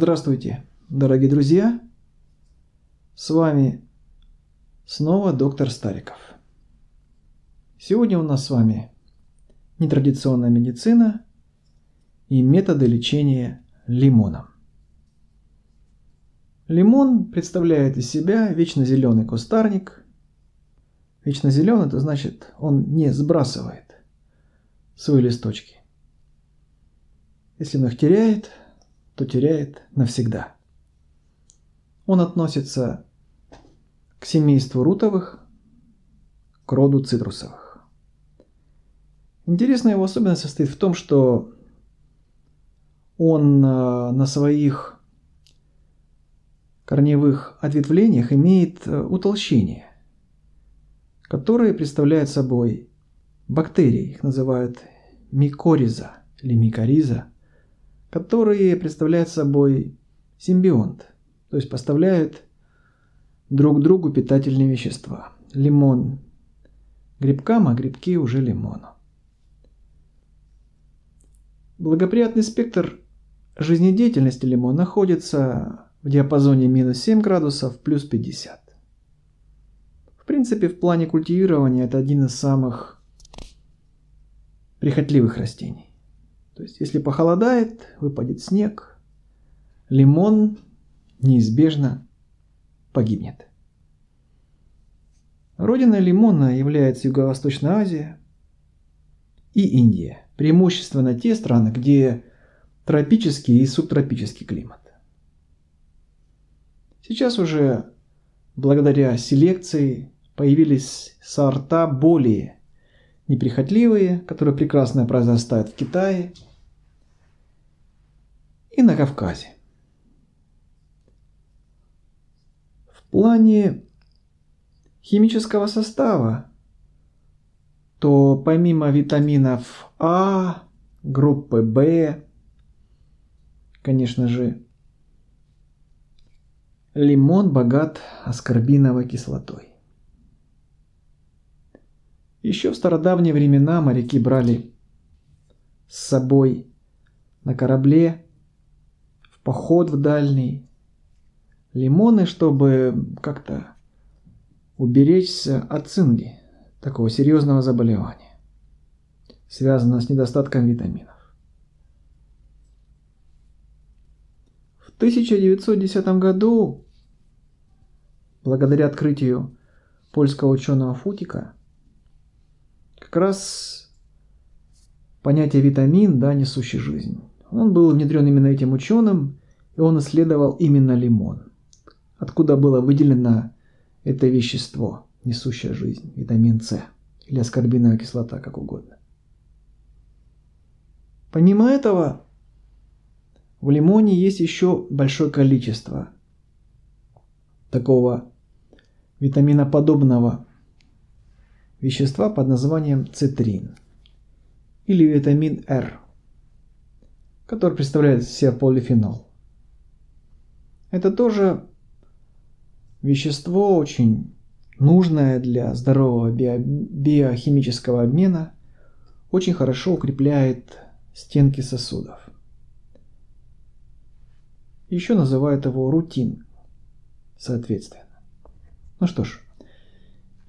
Здравствуйте, дорогие друзья! С вами снова доктор Стариков. Сегодня у нас с вами нетрадиционная медицина и методы лечения лимоном. Лимон представляет из себя вечно зеленый кустарник. Вечно зеленый это значит, он не сбрасывает свои листочки. Если он их теряет, то теряет навсегда. Он относится к семейству рутовых, к роду цитрусовых. Интересная его особенность состоит в том, что он э, на своих корневых ответвлениях имеет э, утолщение, которые представляют собой бактерии, их называют микориза или микориза, которые представляют собой симбионт, то есть поставляют друг другу питательные вещества. Лимон грибкам, а грибки уже лимону. Благоприятный спектр жизнедеятельности лимона находится в диапазоне минус 7 градусов плюс 50. В принципе, в плане культивирования это один из самых прихотливых растений. То есть, если похолодает, выпадет снег, лимон неизбежно погибнет. Родиной лимона является Юго-Восточная Азия и Индия. Преимущественно те страны, где тропический и субтропический климат. Сейчас уже благодаря селекции появились сорта более неприхотливые, которые прекрасно произрастают в Китае и на Кавказе. В плане химического состава, то помимо витаминов А, группы В, конечно же, Лимон богат аскорбиновой кислотой. Еще в стародавние времена моряки брали с собой на корабле поход в дальний лимоны, чтобы как-то уберечься от цинги, такого серьезного заболевания, связанного с недостатком витаминов. В 1910 году благодаря открытию польского ученого Футика, как раз понятие витамин, да, несущий жизнь. Он был внедрен именно этим ученым, и он исследовал именно лимон. Откуда было выделено это вещество, несущее жизнь, витамин С или аскорбиновая кислота, как угодно. Помимо этого, в лимоне есть еще большое количество такого витаминоподобного вещества под названием цитрин или витамин R, который представляет из полифенол. Это тоже вещество очень нужное для здорового био- биохимического обмена, очень хорошо укрепляет стенки сосудов. Еще называют его рутин, соответственно. Ну что ж,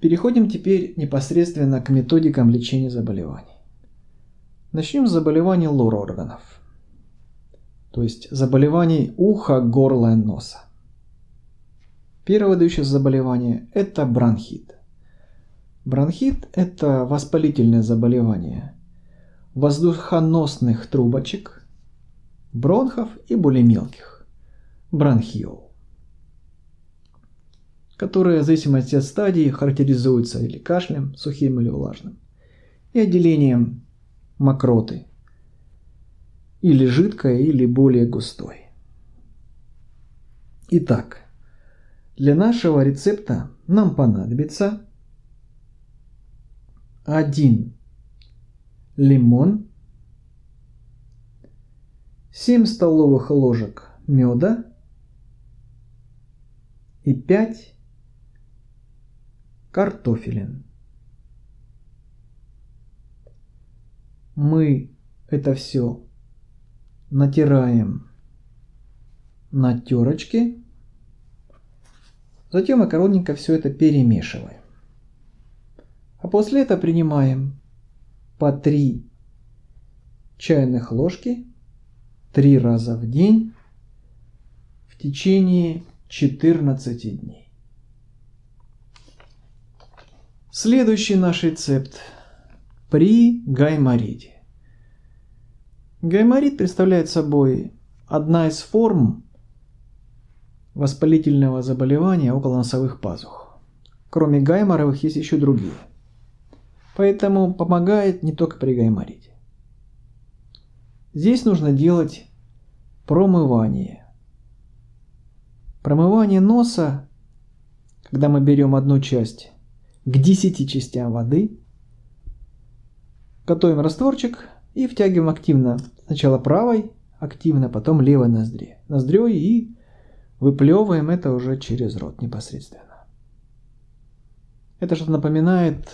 переходим теперь непосредственно к методикам лечения заболеваний. Начнем с заболеваний лор органов, то есть заболеваний уха, горла и носа. Первое выдающее заболевание – это бронхит. Бронхит – это воспалительное заболевание воздухоносных трубочек, бронхов и более мелких – бронхиол которые в зависимости от стадии характеризуются или кашлем, сухим или влажным, и отделением мокроты, или жидкой, или более густой. Итак, для нашего рецепта нам понадобится один лимон, 7 столовых ложек меда и 5 картофелин. Мы это все натираем на терочке. Затем аккуратненько все это перемешиваем. А после этого принимаем по 3 чайных ложки 3 раза в день в течение 14 дней. Следующий наш рецепт при гайморите. Гайморит представляет собой одна из форм воспалительного заболевания около носовых пазух. Кроме гайморовых есть еще другие. Поэтому помогает не только при гайморите. Здесь нужно делать промывание. Промывание носа, когда мы берем одну часть к 10 частям воды, готовим растворчик и втягиваем активно сначала правой, активно, потом левой ноздре. Ноздрёй и выплевываем это уже через рот непосредственно. Это что-то напоминает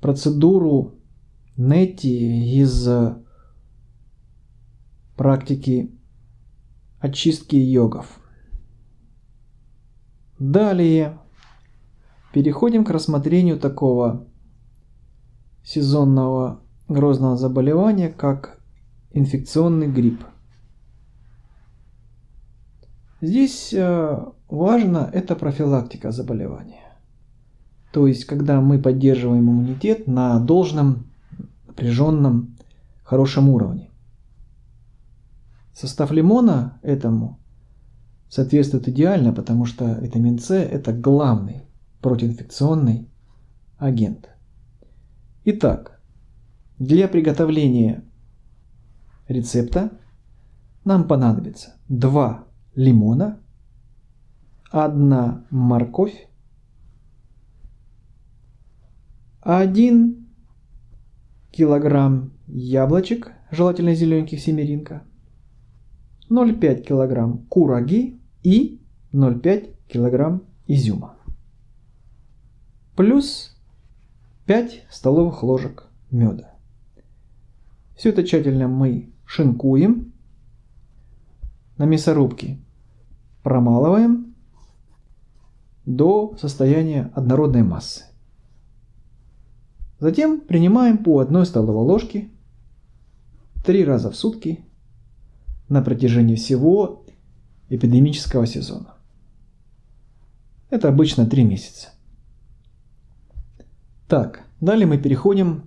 процедуру Нети из практики очистки йогов. Далее переходим к рассмотрению такого сезонного грозного заболевания, как инфекционный грипп. Здесь э, важно это профилактика заболевания. То есть, когда мы поддерживаем иммунитет на должном, напряженном, хорошем уровне. Состав лимона этому соответствует идеально, потому что витамин С это главный противоинфекционный агент. Итак, для приготовления рецепта нам понадобится 2 лимона, 1 морковь, 1 килограмм яблочек, желательно зелененьких семеринка, 0,5 килограмм кураги и 0,5 килограмм изюма. Плюс 5 столовых ложек меда. Все это тщательно мы шинкуем на мясорубке, промалываем до состояния однородной массы. Затем принимаем по одной столовой ложке три раза в сутки на протяжении всего эпидемического сезона. Это обычно 3 месяца. Так, далее мы переходим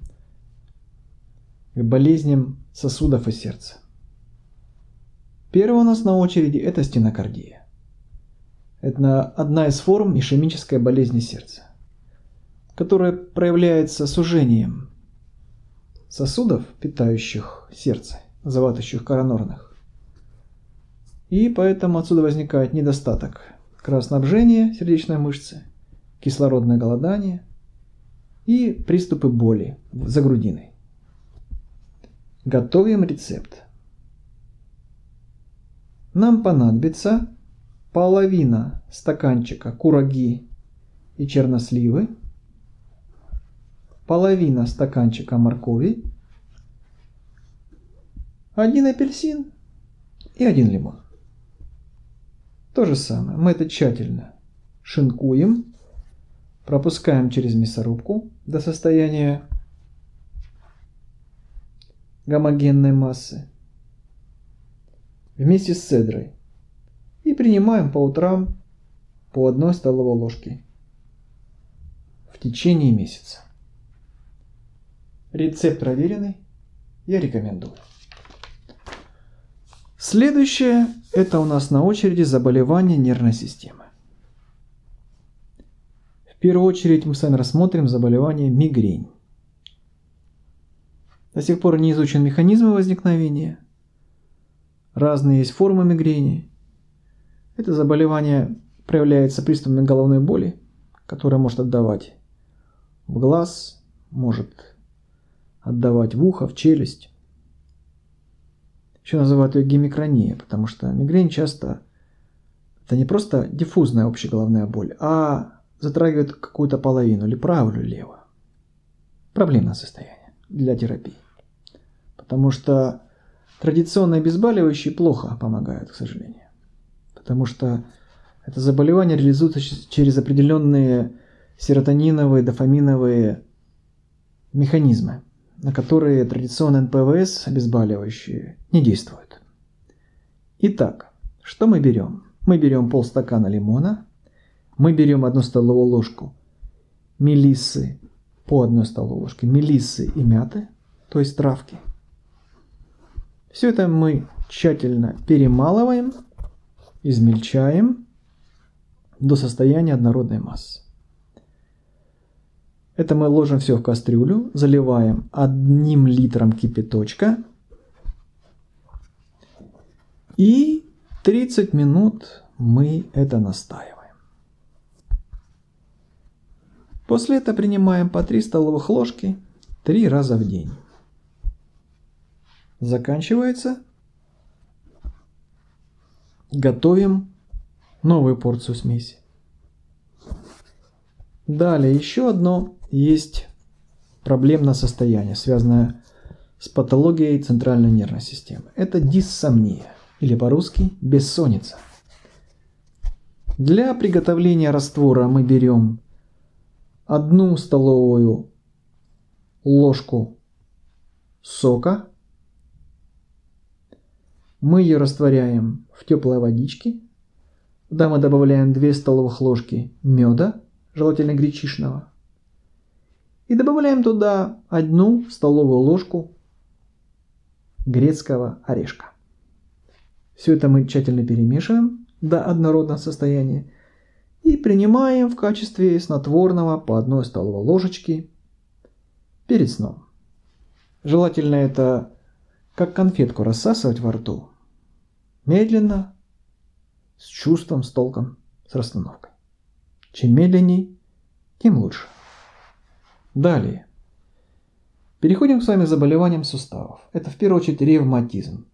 к болезням сосудов и сердца. Первая у нас на очереди это стенокардия. Это одна из форм ишемической болезни сердца, которая проявляется сужением сосудов, питающих сердце, заватывающих коронорных, и поэтому отсюда возникает недостаток кровоснабжения сердечной мышцы, кислородное голодание и приступы боли за грудиной. Готовим рецепт. Нам понадобится половина стаканчика кураги и черносливы, половина стаканчика моркови, один апельсин и один лимон. То же самое. Мы это тщательно шинкуем, пропускаем через мясорубку до состояния гомогенной массы вместе с цедрой и принимаем по утрам по одной столовой ложке в течение месяца. Рецепт проверенный, я рекомендую. Следующее – это у нас на очереди заболевания нервной системы. В первую очередь мы с вами рассмотрим заболевание мигрень. До сих пор не изучен механизм возникновения. Разные есть формы мигрени. Это заболевание проявляется приступами головной боли, которая может отдавать в глаз, может отдавать в ухо, в челюсть. Еще называют ее гемикрония, потому что мигрень часто это не просто диффузная общая головная боль, а затрагивает какую-то половину, или правую, или левую. Проблемное состояние для терапии. Потому что традиционные обезболивающие плохо помогают, к сожалению. Потому что это заболевание реализуется через определенные серотониновые, дофаминовые механизмы, на которые традиционные НПВС обезболивающие не действуют. Итак, что мы берем? Мы берем полстакана лимона, мы берем одну столовую ложку мелиссы по одной столовой ложке мелиссы и мяты, то есть травки. Все это мы тщательно перемалываем, измельчаем до состояния однородной массы. Это мы ложим все в кастрюлю, заливаем одним литром кипяточка и 30 минут мы это настаиваем. После этого принимаем по 3 столовых ложки 3 раза в день. Заканчивается. Готовим новую порцию смеси. Далее еще одно есть проблемное состояние, связанное с патологией центральной нервной системы. Это диссомния, или по-русски бессонница. Для приготовления раствора мы берем одну столовую ложку сока. Мы ее растворяем в теплой водичке. Туда мы добавляем 2 столовых ложки меда, желательно гречишного. И добавляем туда одну столовую ложку грецкого орешка. Все это мы тщательно перемешиваем до однородного состояния и принимаем в качестве снотворного по одной столовой ложечке перед сном. Желательно это как конфетку рассасывать во рту. Медленно, с чувством, с толком, с расстановкой. Чем медленней, тем лучше. Далее. Переходим к вами к заболеваниям суставов. Это в первую очередь ревматизм.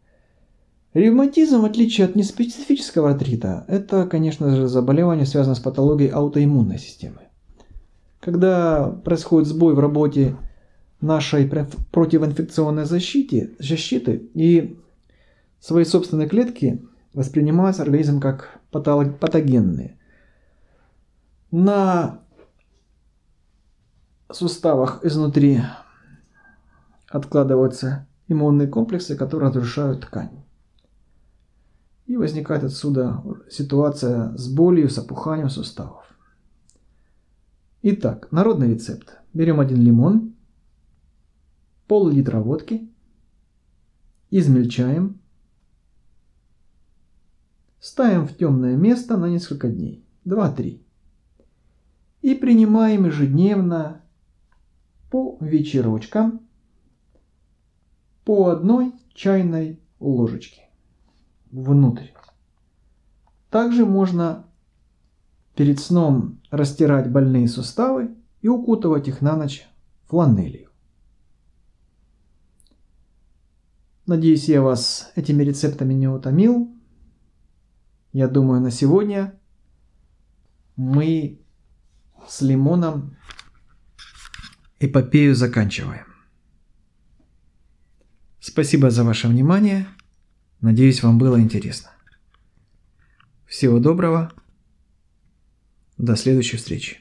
Ревматизм, в отличие от неспецифического артрита, это, конечно же, заболевание, связанное с патологией аутоиммунной системы. Когда происходит сбой в работе нашей противоинфекционной защиты, защиты и свои собственные клетки воспринимаются организм как патогенные. На суставах изнутри откладываются иммунные комплексы, которые разрушают ткань. И возникает отсюда ситуация с болью, с опуханием суставов. Итак, народный рецепт. Берем один лимон, пол-литра водки, измельчаем, ставим в темное место на несколько дней, 2-3. И принимаем ежедневно по вечерочкам по одной чайной ложечке внутрь. Также можно перед сном растирать больные суставы и укутывать их на ночь фланелью. Надеюсь, я вас этими рецептами не утомил. Я думаю, на сегодня мы с лимоном эпопею заканчиваем. Спасибо за ваше внимание. Надеюсь, вам было интересно. Всего доброго. До следующей встречи.